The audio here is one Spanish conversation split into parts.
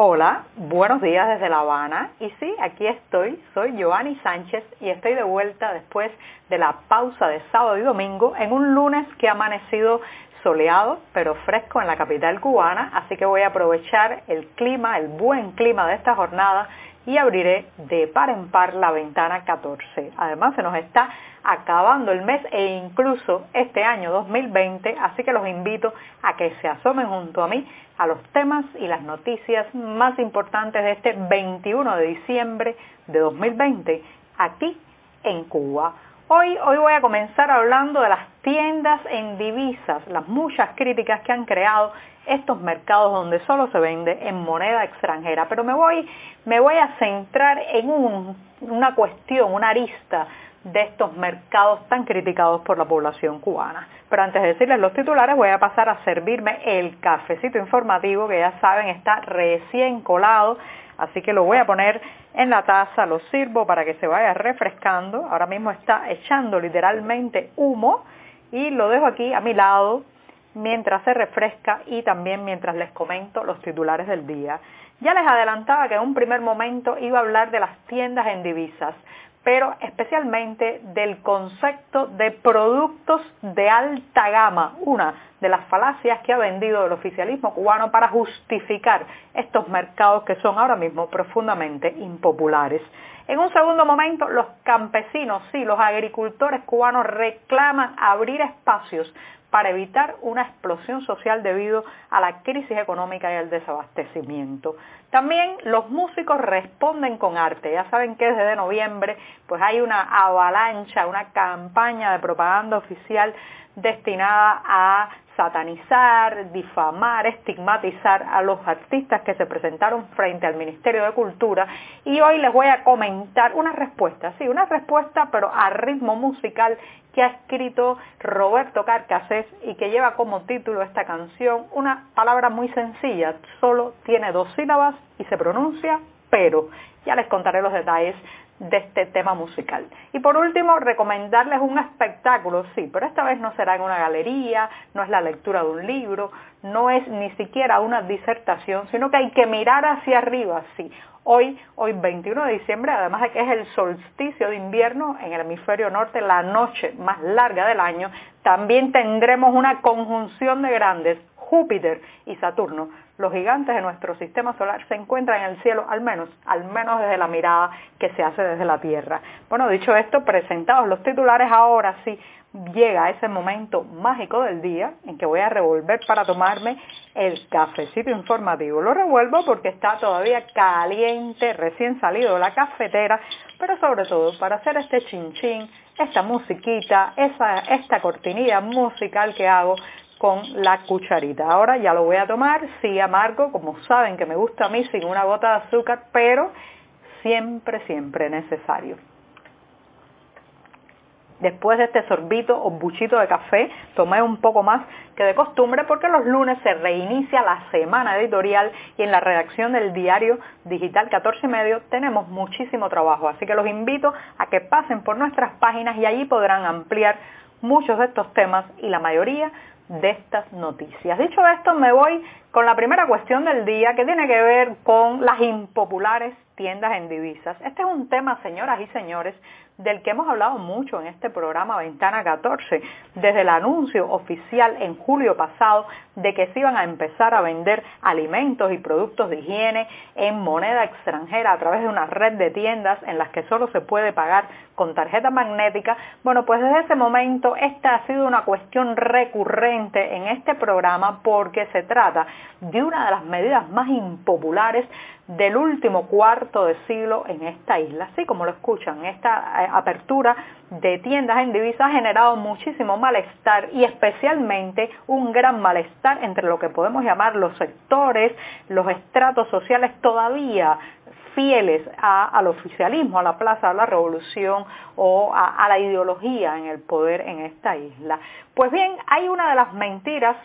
Hola, buenos días desde La Habana. Y sí, aquí estoy, soy Giovanni Sánchez y estoy de vuelta después de la pausa de sábado y domingo en un lunes que ha amanecido soleado pero fresco en la capital cubana, así que voy a aprovechar el clima, el buen clima de esta jornada y abriré de par en par la ventana 14. Además se nos está acabando el mes e incluso este año 2020, así que los invito a que se asomen junto a mí a los temas y las noticias más importantes de este 21 de diciembre de 2020 aquí en Cuba. Hoy, hoy voy a comenzar hablando de las tiendas en divisas, las muchas críticas que han creado estos mercados donde solo se vende en moneda extranjera. Pero me voy, me voy a centrar en una cuestión, una arista de estos mercados tan criticados por la población cubana. Pero antes de decirles los titulares voy a pasar a servirme el cafecito informativo que ya saben está recién colado, así que lo voy a poner en la taza, lo sirvo para que se vaya refrescando. Ahora mismo está echando literalmente humo y lo dejo aquí a mi lado mientras se refresca y también mientras les comento los titulares del día. Ya les adelantaba que en un primer momento iba a hablar de las tiendas en divisas pero especialmente del concepto de productos de alta gama, una de las falacias que ha vendido el oficialismo cubano para justificar estos mercados que son ahora mismo profundamente impopulares. En un segundo momento, los campesinos, sí, los agricultores cubanos reclaman abrir espacios para evitar una explosión social debido a la crisis económica y al desabastecimiento. También los músicos responden con arte. Ya saben que desde noviembre pues hay una avalancha, una campaña de propaganda oficial destinada a satanizar, difamar, estigmatizar a los artistas que se presentaron frente al Ministerio de Cultura y hoy les voy a comentar una respuesta, sí, una respuesta pero a ritmo musical que ha escrito Roberto Carcases y que lleva como título esta canción una palabra muy sencilla, solo tiene dos sílabas y se pronuncia pero. Ya les contaré los detalles de este tema musical. Y por último, recomendarles un espectáculo, sí, pero esta vez no será en una galería, no es la lectura de un libro, no es ni siquiera una disertación, sino que hay que mirar hacia arriba, sí. Hoy, hoy 21 de diciembre, además de que es el solsticio de invierno en el hemisferio norte, la noche más larga del año, también tendremos una conjunción de grandes, Júpiter y Saturno, los gigantes de nuestro sistema solar se encuentran en el cielo, al menos, al menos desde la mirada que se hace desde la Tierra. Bueno, dicho esto, presentados los titulares, ahora sí llega ese momento mágico del día en que voy a revolver para tomarme el cafecito informativo. Lo revuelvo porque está todavía caliente, recién salido de la cafetera, pero sobre todo para hacer este chinchín, esta musiquita, esta cortinilla musical que hago con la cucharita. Ahora ya lo voy a tomar, sí amargo, como saben que me gusta a mí sin una gota de azúcar, pero siempre, siempre necesario. Después de este sorbito o buchito de café, tomé un poco más que de costumbre porque los lunes se reinicia la semana editorial y en la redacción del diario digital 14 y medio tenemos muchísimo trabajo. Así que los invito a que pasen por nuestras páginas y allí podrán ampliar muchos de estos temas y la mayoría de estas noticias. Dicho esto, me voy con la primera cuestión del día que tiene que ver con las impopulares tiendas en divisas. Este es un tema, señoras y señores, del que hemos hablado mucho en este programa Ventana 14, desde el anuncio oficial en julio pasado de que se iban a empezar a vender alimentos y productos de higiene en moneda extranjera a través de una red de tiendas en las que solo se puede pagar con tarjeta magnética. Bueno, pues desde ese momento esta ha sido una cuestión recurrente en este programa porque se trata de una de las medidas más impopulares del último cuarto de siglo en esta isla. Así como lo escuchan, esta eh, apertura de tiendas en divisas ha generado muchísimo malestar y especialmente un gran malestar entre lo que podemos llamar los sectores, los estratos sociales todavía fieles al oficialismo, a la Plaza de la Revolución o a, a la ideología en el poder en esta isla. Pues bien, hay una de las mentiras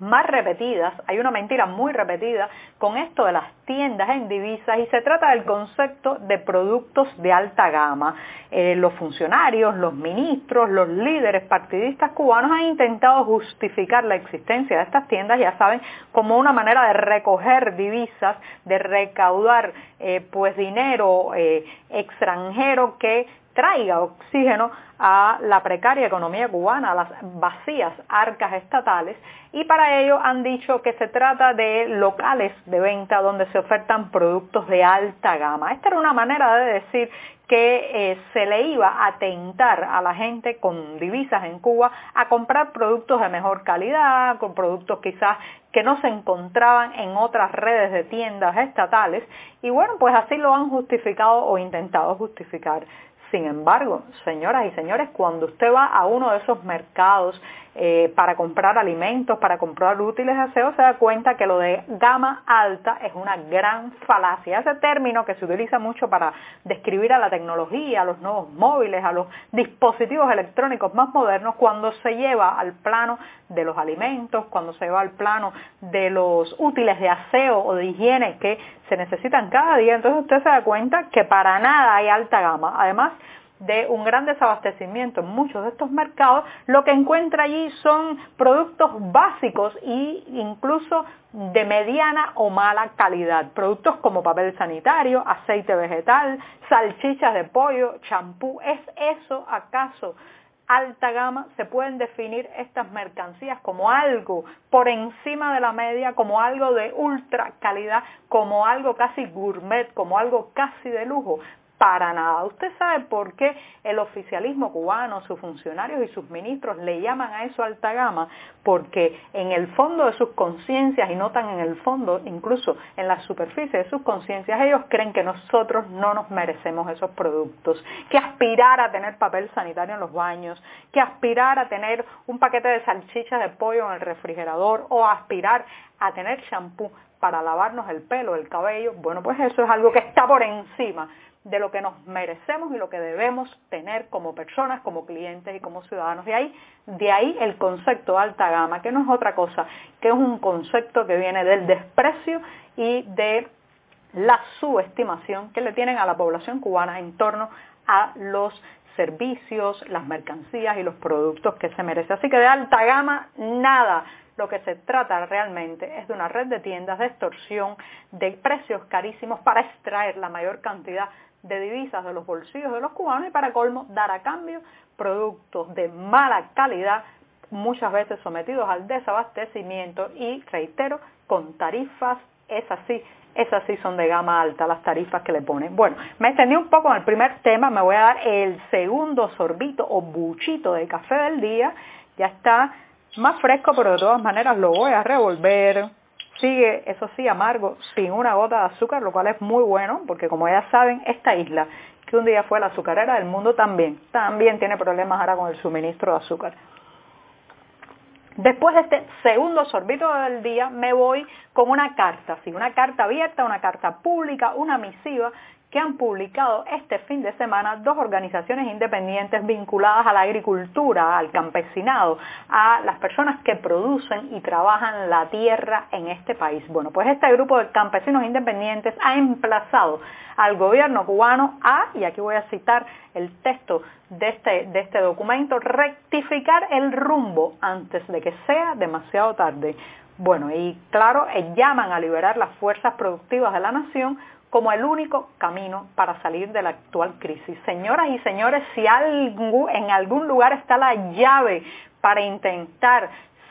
más repetidas, hay una mentira muy repetida con esto de las tiendas en divisas y se trata del concepto de productos de alta gama. Eh, los funcionarios, los ministros, los líderes partidistas cubanos han intentado justificar la existencia de estas tiendas, ya saben, como una manera de recoger divisas, de recaudar eh, pues dinero eh, extranjero que traiga oxígeno a la precaria economía cubana, a las vacías arcas estatales, y para ello han dicho que se trata de locales de venta donde se ofertan productos de alta gama. Esta era una manera de decir que eh, se le iba a tentar a la gente con divisas en Cuba a comprar productos de mejor calidad, con productos quizás que no se encontraban en otras redes de tiendas estatales y bueno, pues así lo han justificado o intentado justificar. Sin embargo, señoras y señores, cuando usted va a uno de esos mercados eh, para comprar alimentos, para comprar útiles de aseo, se da cuenta que lo de gama alta es una gran falacia. Ese término que se utiliza mucho para describir a la tecnología, a los nuevos móviles, a los dispositivos electrónicos más modernos, cuando se lleva al plano de los alimentos, cuando se lleva al plano de los útiles de aseo o de higiene que se necesitan cada día, entonces usted se da cuenta que para nada hay alta gama. Además, de un gran desabastecimiento en muchos de estos mercados, lo que encuentra allí son productos básicos e incluso de mediana o mala calidad. Productos como papel sanitario, aceite vegetal, salchichas de pollo, champú. ¿Es eso acaso alta gama? ¿Se pueden definir estas mercancías como algo por encima de la media, como algo de ultra calidad, como algo casi gourmet, como algo casi de lujo? Para nada. ¿Usted sabe por qué el oficialismo cubano, sus funcionarios y sus ministros le llaman a eso alta gama? Porque en el fondo de sus conciencias, y no tan en el fondo, incluso en la superficie de sus conciencias, ellos creen que nosotros no nos merecemos esos productos. Que aspirar a tener papel sanitario en los baños, que aspirar a tener un paquete de salchichas de pollo en el refrigerador o aspirar a tener champú para lavarnos el pelo, el cabello, bueno, pues eso es algo que está por encima de lo que nos merecemos y lo que debemos tener como personas, como clientes y como ciudadanos. De ahí, de ahí el concepto alta gama, que no es otra cosa, que es un concepto que viene del desprecio y de la subestimación que le tienen a la población cubana en torno a los servicios, las mercancías y los productos que se merece. Así que de alta gama, nada. Lo que se trata realmente es de una red de tiendas de extorsión de precios carísimos para extraer la mayor cantidad de divisas de los bolsillos de los cubanos y para colmo dar a cambio productos de mala calidad, muchas veces sometidos al desabastecimiento y, reitero, con tarifas, es así, esas sí son de gama alta las tarifas que le ponen. Bueno, me extendí un poco en el primer tema, me voy a dar el segundo sorbito o buchito de café del día, ya está más fresco, pero de todas maneras lo voy a revolver sigue, eso sí, amargo, sin una gota de azúcar, lo cual es muy bueno, porque como ya saben, esta isla, que un día fue la azucarera del mundo también, también tiene problemas ahora con el suministro de azúcar. Después de este segundo sorbito del día, me voy con una carta, sí, una carta abierta, una carta pública, una misiva que han publicado este fin de semana dos organizaciones independientes vinculadas a la agricultura, al campesinado, a las personas que producen y trabajan la tierra en este país. Bueno, pues este grupo de campesinos independientes ha emplazado al gobierno cubano a, y aquí voy a citar el texto de este, este documento, rectificar el rumbo antes de que sea demasiado tarde. Bueno, y claro, llaman a liberar las fuerzas productivas de la nación como el único camino para salir de la actual crisis. Señoras y señores, si en algún lugar está la llave para intentar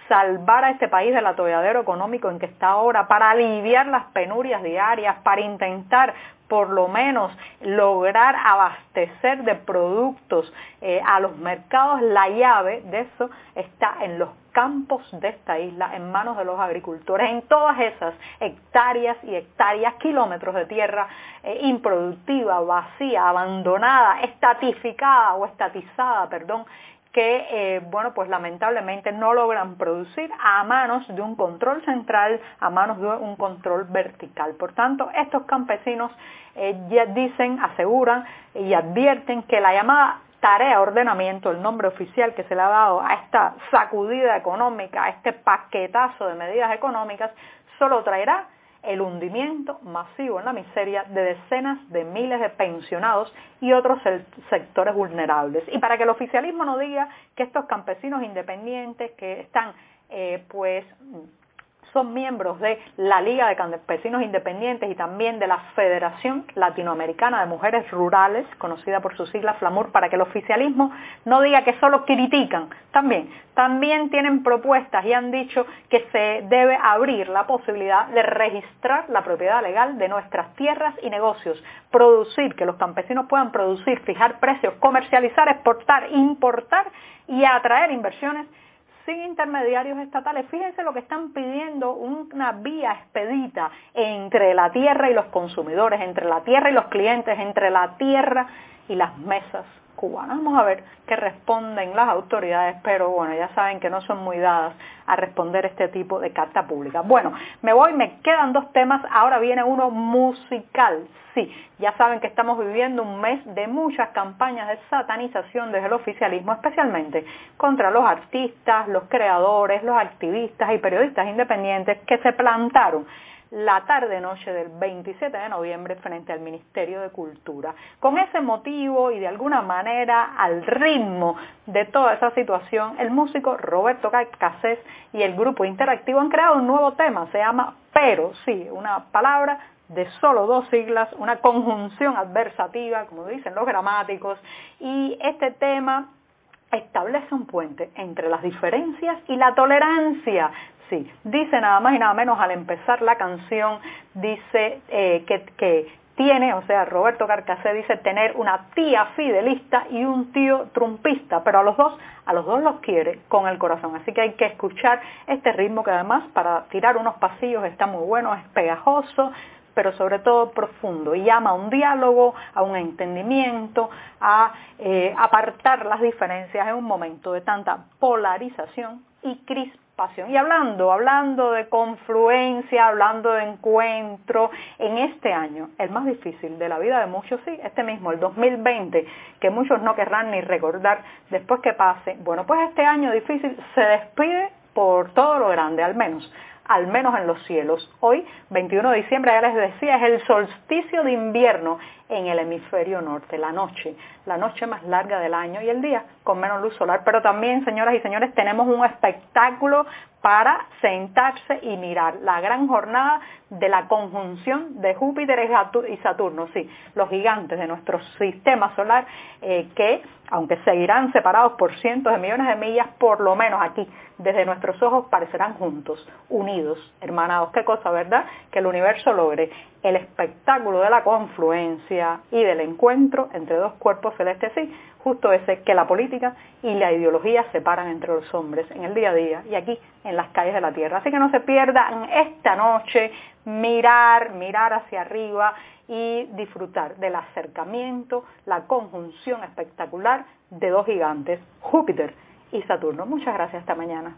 salvar a este país del atolladero económico en que está ahora, para aliviar las penurias diarias, para intentar por lo menos lograr abastecer de productos eh, a los mercados, la llave de eso está en los campos de esta isla, en manos de los agricultores, en todas esas hectáreas y hectáreas, kilómetros de tierra eh, improductiva, vacía, abandonada, estatificada o estatizada, perdón, que, eh, bueno, pues lamentablemente no logran producir a manos de un control central, a manos de un control vertical. Por tanto, estos campesinos eh, ya dicen, aseguran y advierten que la llamada tarea, ordenamiento, el nombre oficial que se le ha dado a esta sacudida económica, a este paquetazo de medidas económicas, solo traerá el hundimiento masivo en la miseria de decenas de miles de pensionados y otros sectores vulnerables. Y para que el oficialismo no diga que estos campesinos independientes que están eh, pues son miembros de la Liga de Campesinos Independientes y también de la Federación Latinoamericana de Mujeres Rurales, conocida por su sigla FLAMUR, para que el oficialismo no diga que solo critican. También, también tienen propuestas y han dicho que se debe abrir la posibilidad de registrar la propiedad legal de nuestras tierras y negocios, producir, que los campesinos puedan producir, fijar precios, comercializar, exportar, importar y atraer inversiones sin intermediarios estatales. Fíjense lo que están pidiendo, una vía expedita entre la tierra y los consumidores, entre la tierra y los clientes, entre la tierra y las mesas Vamos a ver qué responden las autoridades, pero bueno, ya saben que no son muy dadas a responder este tipo de carta pública. Bueno, me voy, me quedan dos temas, ahora viene uno musical. Sí, ya saben que estamos viviendo un mes de muchas campañas de satanización desde el oficialismo, especialmente contra los artistas, los creadores, los activistas y periodistas independientes que se plantaron la tarde-noche del 27 de noviembre frente al Ministerio de Cultura. Con ese motivo y de alguna manera al ritmo de toda esa situación, el músico Roberto Casés y el grupo interactivo han creado un nuevo tema, se llama Pero, sí, una palabra de solo dos siglas, una conjunción adversativa, como dicen los gramáticos, y este tema establece un puente entre las diferencias y la tolerancia. Sí, dice nada más y nada menos al empezar la canción, dice eh, que, tiene, o sea, Roberto Carcasé dice tener una tía fidelista y un tío trumpista, pero a los dos, a los dos los quiere con el corazón. Así que hay que escuchar este ritmo que además para tirar unos pasillos está muy bueno, es pegajoso, pero sobre todo profundo, y llama a un diálogo, a un entendimiento, a eh, apartar las diferencias en un momento de tanta polarización y crispación y hablando, hablando de confluencia, hablando de encuentro, en este año, el más difícil de la vida de muchos, sí, este mismo, el 2020, que muchos no querrán ni recordar después que pase. Bueno, pues este año difícil se despide por todo lo grande, al menos al menos en los cielos. Hoy, 21 de diciembre, ya les decía, es el solsticio de invierno en el hemisferio norte, la noche, la noche más larga del año y el día con menos luz solar. Pero también, señoras y señores, tenemos un espectáculo para sentarse y mirar la gran jornada de la conjunción de Júpiter y Saturno, sí, los gigantes de nuestro sistema solar eh, que, aunque seguirán separados por cientos de millones de millas, por lo menos aquí, desde nuestros ojos, parecerán juntos, unidos, hermanados. Qué cosa, ¿verdad? Que el universo logre el espectáculo de la confluencia y del encuentro entre dos cuerpos celestes, sí, justo ese que la política y la ideología separan entre los hombres en el día a día y aquí en las calles de la tierra. Así que no se pierdan esta noche mirar, mirar hacia arriba y disfrutar del acercamiento, la conjunción espectacular de dos gigantes, Júpiter y Saturno. Muchas gracias esta mañana.